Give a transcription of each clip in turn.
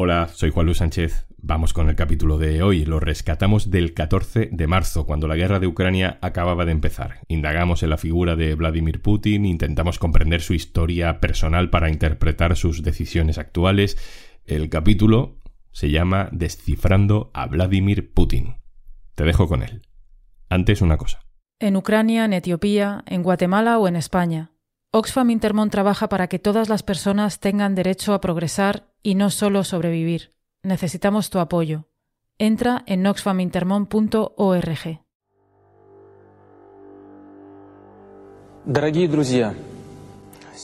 Hola, soy Juan Luis Sánchez. Vamos con el capítulo de hoy. Lo rescatamos del 14 de marzo, cuando la guerra de Ucrania acababa de empezar. Indagamos en la figura de Vladimir Putin, intentamos comprender su historia personal para interpretar sus decisiones actuales. El capítulo se llama Descifrando a Vladimir Putin. Te dejo con él. Antes una cosa. En Ucrania, en Etiopía, en Guatemala o en España. Oxfam Intermont trabaja para que todas las personas tengan derecho a progresar y no solo sobrevivir. Necesitamos tu apoyo. Entra en oxfamintermont.org.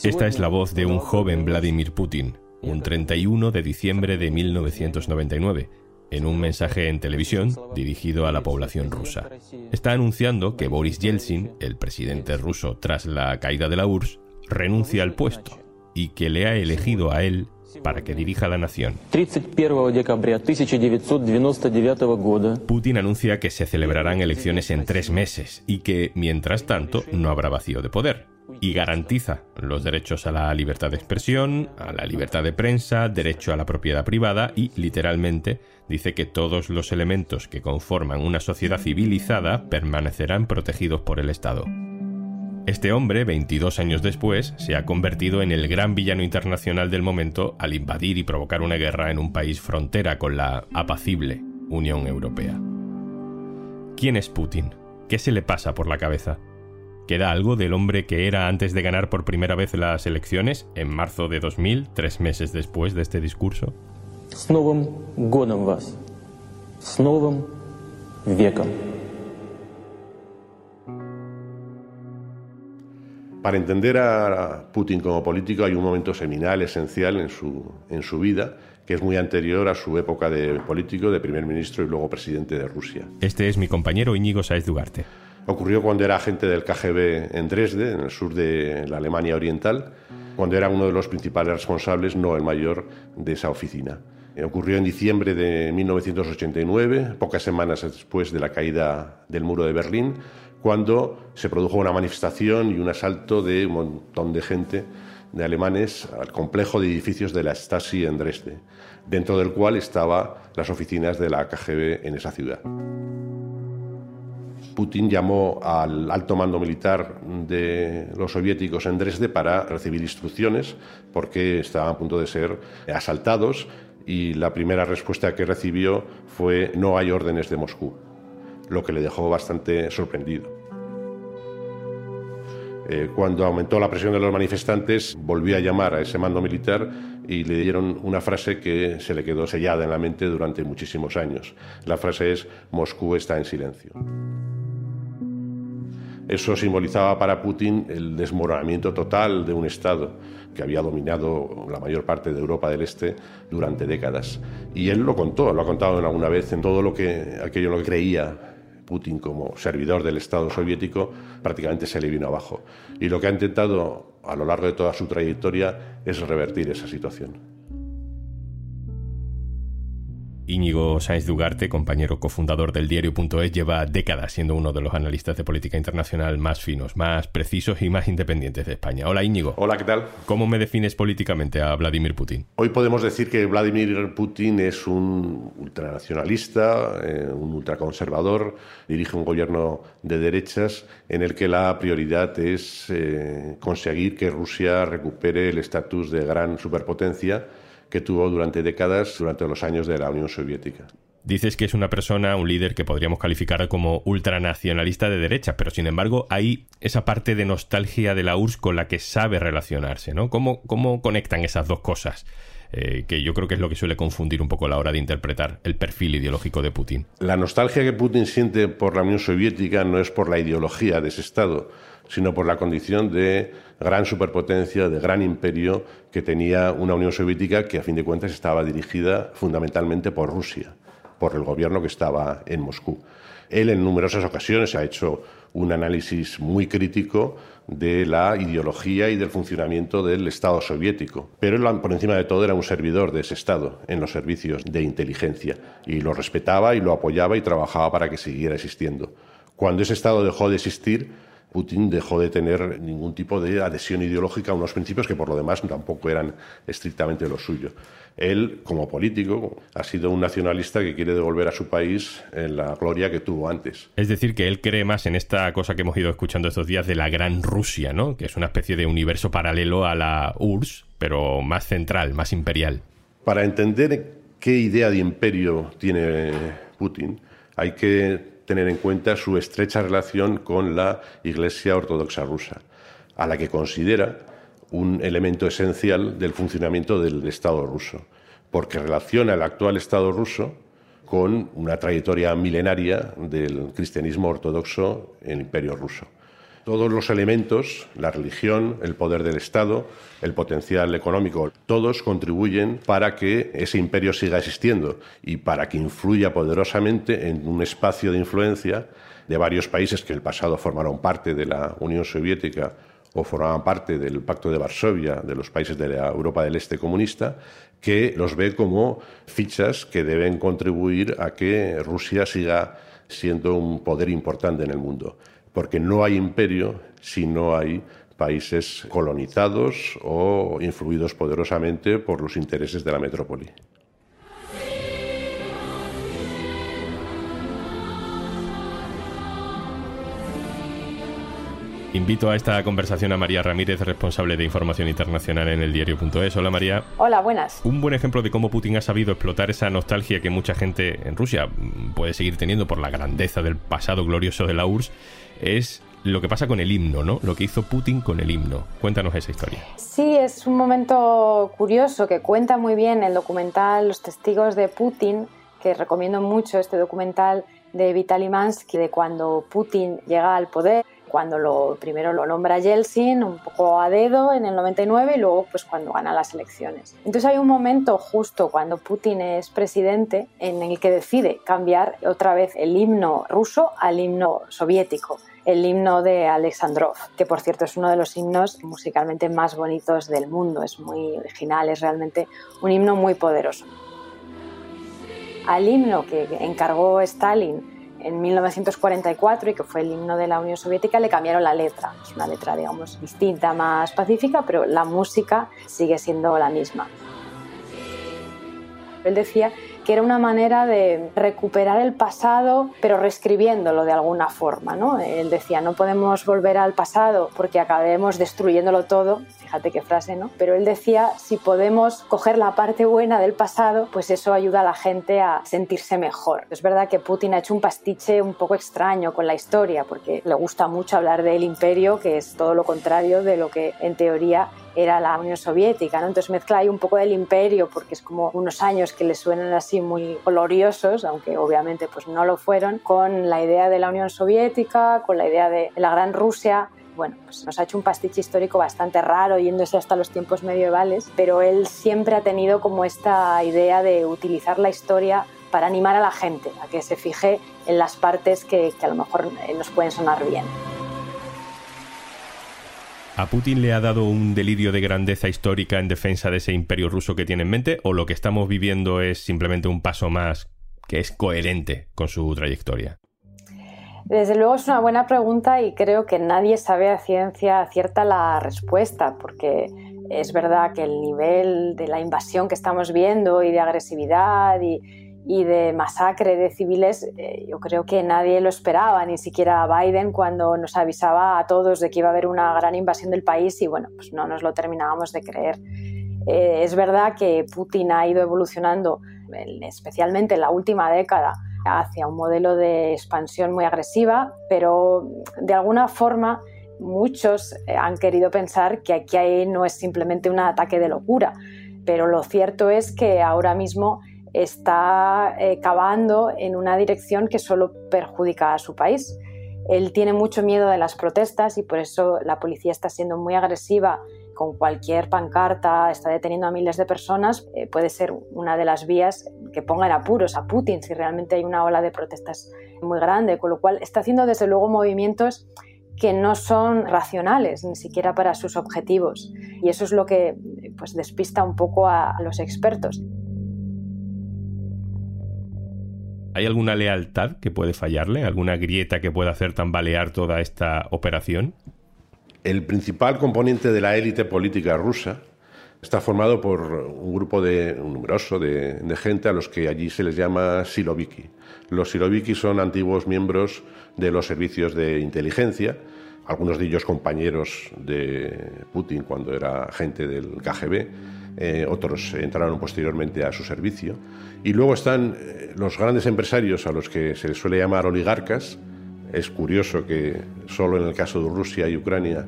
Esta es la voz de un joven Vladimir Putin, un 31 de diciembre de 1999, en un mensaje en televisión dirigido a la población rusa. Está anunciando que Boris Yeltsin, el presidente ruso tras la caída de la URSS, renuncia al puesto y que le ha elegido a él para que dirija la nación. Putin anuncia que se celebrarán elecciones en tres meses y que, mientras tanto, no habrá vacío de poder. Y garantiza los derechos a la libertad de expresión, a la libertad de prensa, derecho a la propiedad privada y, literalmente, dice que todos los elementos que conforman una sociedad civilizada permanecerán protegidos por el Estado. Este hombre, 22 años después, se ha convertido en el gran villano internacional del momento al invadir y provocar una guerra en un país frontera con la apacible Unión Europea. ¿Quién es Putin? ¿Qué se le pasa por la cabeza? ¿Queda algo del hombre que era antes de ganar por primera vez las elecciones, en marzo de 2000, tres meses después de este discurso? Para entender a Putin como político hay un momento seminal, esencial en su, en su vida, que es muy anterior a su época de político, de primer ministro y luego presidente de Rusia. Este es mi compañero Íñigo Saez Dugarte. Ocurrió cuando era agente del KGB en Dresde, en el sur de la Alemania Oriental, cuando era uno de los principales responsables, no el mayor, de esa oficina. Ocurrió en diciembre de 1989, pocas semanas después de la caída del muro de Berlín, cuando se produjo una manifestación y un asalto de un montón de gente, de alemanes, al complejo de edificios de la Stasi en Dresde, dentro del cual estaban las oficinas de la KGB en esa ciudad. Putin llamó al alto mando militar de los soviéticos en Dresde para recibir instrucciones porque estaban a punto de ser asaltados y la primera respuesta que recibió fue no hay órdenes de Moscú lo que le dejó bastante sorprendido. Eh, cuando aumentó la presión de los manifestantes, volvió a llamar a ese mando militar y le dieron una frase que se le quedó sellada en la mente durante muchísimos años. La frase es Moscú está en silencio. Eso simbolizaba para Putin el desmoronamiento total de un Estado que había dominado la mayor parte de Europa del Este durante décadas. Y él lo contó, lo ha contado alguna vez en todo lo que aquello lo que creía Putin como servidor del Estado soviético prácticamente se le vino abajo. Y lo que ha intentado a lo largo de toda su trayectoria es revertir esa situación. Íñigo Sáenz Dugarte, compañero cofundador del diario.es, lleva décadas siendo uno de los analistas de política internacional más finos, más precisos y más independientes de España. Hola Íñigo. Hola, ¿qué tal? ¿Cómo me defines políticamente a Vladimir Putin? Hoy podemos decir que Vladimir Putin es un ultranacionalista, eh, un ultraconservador, dirige un gobierno de derechas en el que la prioridad es eh, conseguir que Rusia recupere el estatus de gran superpotencia que tuvo durante décadas, durante los años de la Unión Soviética. Dices que es una persona, un líder que podríamos calificar como ultranacionalista de derecha, pero sin embargo hay esa parte de nostalgia de la URSS con la que sabe relacionarse, ¿no? ¿Cómo, cómo conectan esas dos cosas? Eh, que yo creo que es lo que suele confundir un poco a la hora de interpretar el perfil ideológico de Putin. La nostalgia que Putin siente por la Unión Soviética no es por la ideología de ese Estado, sino por la condición de gran superpotencia, de gran imperio que tenía una Unión Soviética que a fin de cuentas estaba dirigida fundamentalmente por Rusia, por el gobierno que estaba en Moscú. Él en numerosas ocasiones ha hecho un análisis muy crítico de la ideología y del funcionamiento del Estado soviético. Pero él, por encima de todo, era un servidor de ese Estado en los servicios de inteligencia y lo respetaba y lo apoyaba y trabajaba para que siguiera existiendo. Cuando ese Estado dejó de existir, Putin dejó de tener ningún tipo de adhesión ideológica a unos principios que por lo demás tampoco eran estrictamente lo suyo. Él, como político, ha sido un nacionalista que quiere devolver a su país en la gloria que tuvo antes. Es decir, que él cree más en esta cosa que hemos ido escuchando estos días de la Gran Rusia, ¿no? Que es una especie de universo paralelo a la URSS, pero más central, más imperial. Para entender qué idea de imperio tiene Putin, hay que tener en cuenta su estrecha relación con la Iglesia Ortodoxa rusa, a la que considera un elemento esencial del funcionamiento del Estado ruso, porque relaciona el actual Estado ruso con una trayectoria milenaria del cristianismo ortodoxo en el Imperio ruso. Todos los elementos, la religión, el poder del Estado, el potencial económico, todos contribuyen para que ese imperio siga existiendo y para que influya poderosamente en un espacio de influencia de varios países que en el pasado formaron parte de la Unión Soviética o formaban parte del Pacto de Varsovia, de los países de la Europa del Este comunista, que los ve como fichas que deben contribuir a que Rusia siga siendo un poder importante en el mundo porque no hay imperio si no hay países colonizados o influidos poderosamente por los intereses de la metrópoli. Invito a esta conversación a María Ramírez, responsable de información internacional en el diario.es. Hola María. Hola, buenas. Un buen ejemplo de cómo Putin ha sabido explotar esa nostalgia que mucha gente en Rusia puede seguir teniendo por la grandeza del pasado glorioso de la URSS es lo que pasa con el himno, ¿no? Lo que hizo Putin con el himno. Cuéntanos esa historia. Sí, es un momento curioso que cuenta muy bien el documental Los testigos de Putin, que recomiendo mucho este documental de Vitaly Mansky de cuando Putin llega al poder cuando lo, primero lo nombra Yeltsin un poco a dedo en el 99 y luego pues cuando gana las elecciones. Entonces hay un momento justo cuando Putin es presidente en el que decide cambiar otra vez el himno ruso al himno soviético el himno de Alexandrov, que por cierto es uno de los himnos musicalmente más bonitos del mundo, es muy original, es realmente un himno muy poderoso. Al himno que encargó Stalin en 1944 y que fue el himno de la Unión Soviética, le cambiaron la letra. Es una letra, digamos, distinta, más pacífica, pero la música sigue siendo la misma. Él decía que era una manera de recuperar el pasado, pero reescribiéndolo de alguna forma. ¿no? Él decía, no podemos volver al pasado porque acabemos destruyéndolo todo, fíjate qué frase, ¿no? Pero él decía, si podemos coger la parte buena del pasado, pues eso ayuda a la gente a sentirse mejor. Es verdad que Putin ha hecho un pastiche un poco extraño con la historia, porque le gusta mucho hablar del imperio, que es todo lo contrario de lo que en teoría era la Unión Soviética, ¿no? Entonces mezcla ahí un poco del imperio porque es como unos años que le suenan así muy gloriosos, aunque obviamente pues no lo fueron, con la idea de la Unión Soviética, con la idea de la Gran Rusia. Bueno, pues nos ha hecho un pastiche histórico bastante raro yéndose hasta los tiempos medievales, pero él siempre ha tenido como esta idea de utilizar la historia para animar a la gente a que se fije en las partes que, que a lo mejor nos pueden sonar bien. ¿A Putin le ha dado un delirio de grandeza histórica en defensa de ese imperio ruso que tiene en mente? ¿O lo que estamos viviendo es simplemente un paso más que es coherente con su trayectoria? Desde luego es una buena pregunta y creo que nadie sabe a ciencia cierta la respuesta, porque es verdad que el nivel de la invasión que estamos viendo y de agresividad y, y de masacre de civiles, eh, yo creo que nadie lo esperaba, ni siquiera Biden cuando nos avisaba a todos de que iba a haber una gran invasión del país y bueno, pues no nos lo terminábamos de creer. Eh, es verdad que Putin ha ido evolucionando, especialmente en la última década, hacia un modelo de expansión muy agresiva, pero de alguna forma muchos eh, han querido pensar que aquí no es simplemente un ataque de locura, pero lo cierto es que ahora mismo está eh, cavando en una dirección que solo perjudica a su país. Él tiene mucho miedo de las protestas y por eso la policía está siendo muy agresiva con cualquier pancarta, está deteniendo a miles de personas. Eh, puede ser una de las vías que ponga en apuros a Putin si realmente hay una ola de protestas muy grande, con lo cual está haciendo desde luego movimientos que no son racionales ni siquiera para sus objetivos y eso es lo que pues despista un poco a los expertos. ¿Hay alguna lealtad que puede fallarle? ¿Alguna grieta que pueda hacer tambalear toda esta operación? El principal componente de la élite política rusa está formado por un grupo de, numeroso de, gente a los que allí se les llama siloviki. Los siloviki son antiguos miembros de los servicios de inteligencia, algunos de ellos compañeros de Putin cuando era gente del KGB, eh, otros entraron posteriormente a su servicio. Y luego están eh, los grandes empresarios a los que se les suele llamar oligarcas. Es curioso que solo en el caso de Rusia y Ucrania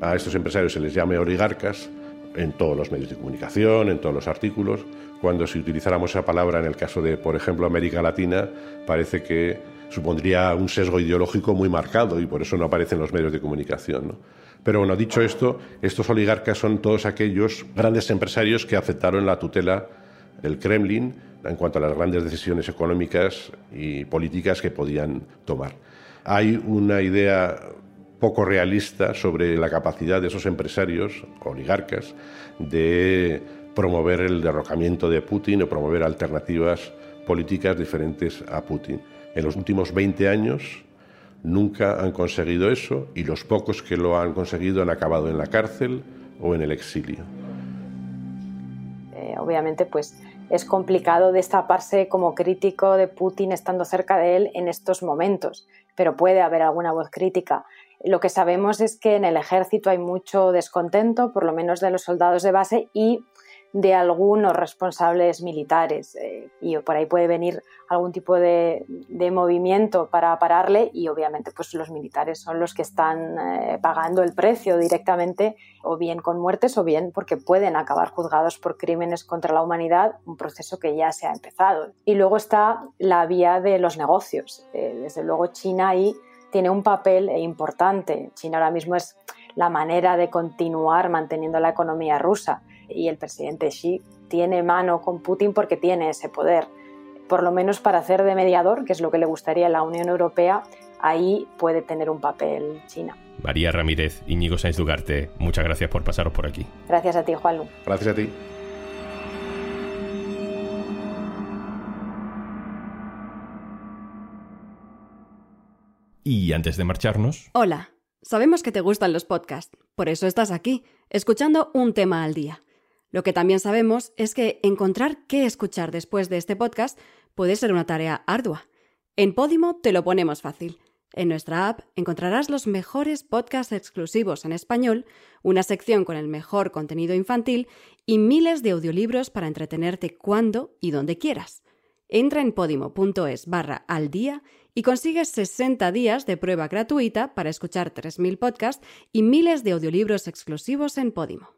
a estos empresarios se les llame oligarcas en todos los medios de comunicación, en todos los artículos. Cuando si utilizáramos esa palabra en el caso de, por ejemplo, América Latina, parece que supondría un sesgo ideológico muy marcado y por eso no aparece en los medios de comunicación. Pero bueno, dicho esto, estos oligarcas son todos aquellos grandes empresarios que aceptaron la tutela del Kremlin en cuanto a las grandes decisiones económicas y políticas que podían tomar. Hay una idea poco realista sobre la capacidad de esos empresarios, oligarcas, de promover el derrocamiento de Putin o promover alternativas políticas diferentes a Putin. En los últimos 20 años nunca han conseguido eso y los pocos que lo han conseguido han acabado en la cárcel o en el exilio. Eh, obviamente, pues es complicado destaparse como crítico de Putin estando cerca de él en estos momentos, pero puede haber alguna voz crítica. Lo que sabemos es que en el ejército hay mucho descontento, por lo menos de los soldados de base y de algunos responsables militares. Eh, y por ahí puede venir algún tipo de, movimiento para pararle y obviamente pues los militares son los que están eh, pagando el precio directamente o bien con muertes o bien porque pueden acabar juzgados por crímenes contra la humanidad, un proceso que ya se ha empezado. Y luego está la vía de los negocios. Eh, desde luego China ahí tiene un papel importante. China ahora mismo es la manera de continuar manteniendo la economía rusa y el presidente Xi tiene mano con Putin porque tiene ese poder. Por lo menos para hacer de mediador, que es lo que le gustaría a la Unión Europea, ahí puede tener un papel China. María Ramírez, Íñigo Sainz Dugarte, muchas gracias por pasaros por aquí. Gracias a ti, Juanlu. Gracias a ti. Y antes de marcharnos... Hola, sabemos que te gustan los podcasts, por eso estás aquí, escuchando un tema al día. Lo que también sabemos es que encontrar qué escuchar después de este podcast puede ser una tarea ardua. En Podimo te lo ponemos fácil. En nuestra app encontrarás los mejores podcasts exclusivos en español, una sección con el mejor contenido infantil y miles de audiolibros para entretenerte cuando y donde quieras. Entra en podimo.es barra al día y consigues 60 días de prueba gratuita para escuchar 3.000 podcasts y miles de audiolibros exclusivos en Podimo.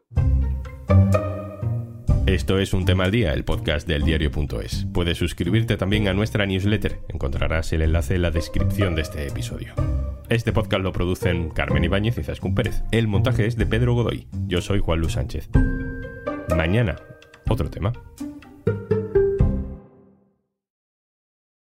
Esto es Un tema al día, el podcast del diario.es. Puedes suscribirte también a nuestra newsletter. Encontrarás el enlace en la descripción de este episodio. Este podcast lo producen Carmen Ibáñez y Zascún Pérez. El montaje es de Pedro Godoy. Yo soy Juan Luis Sánchez. Mañana, otro tema.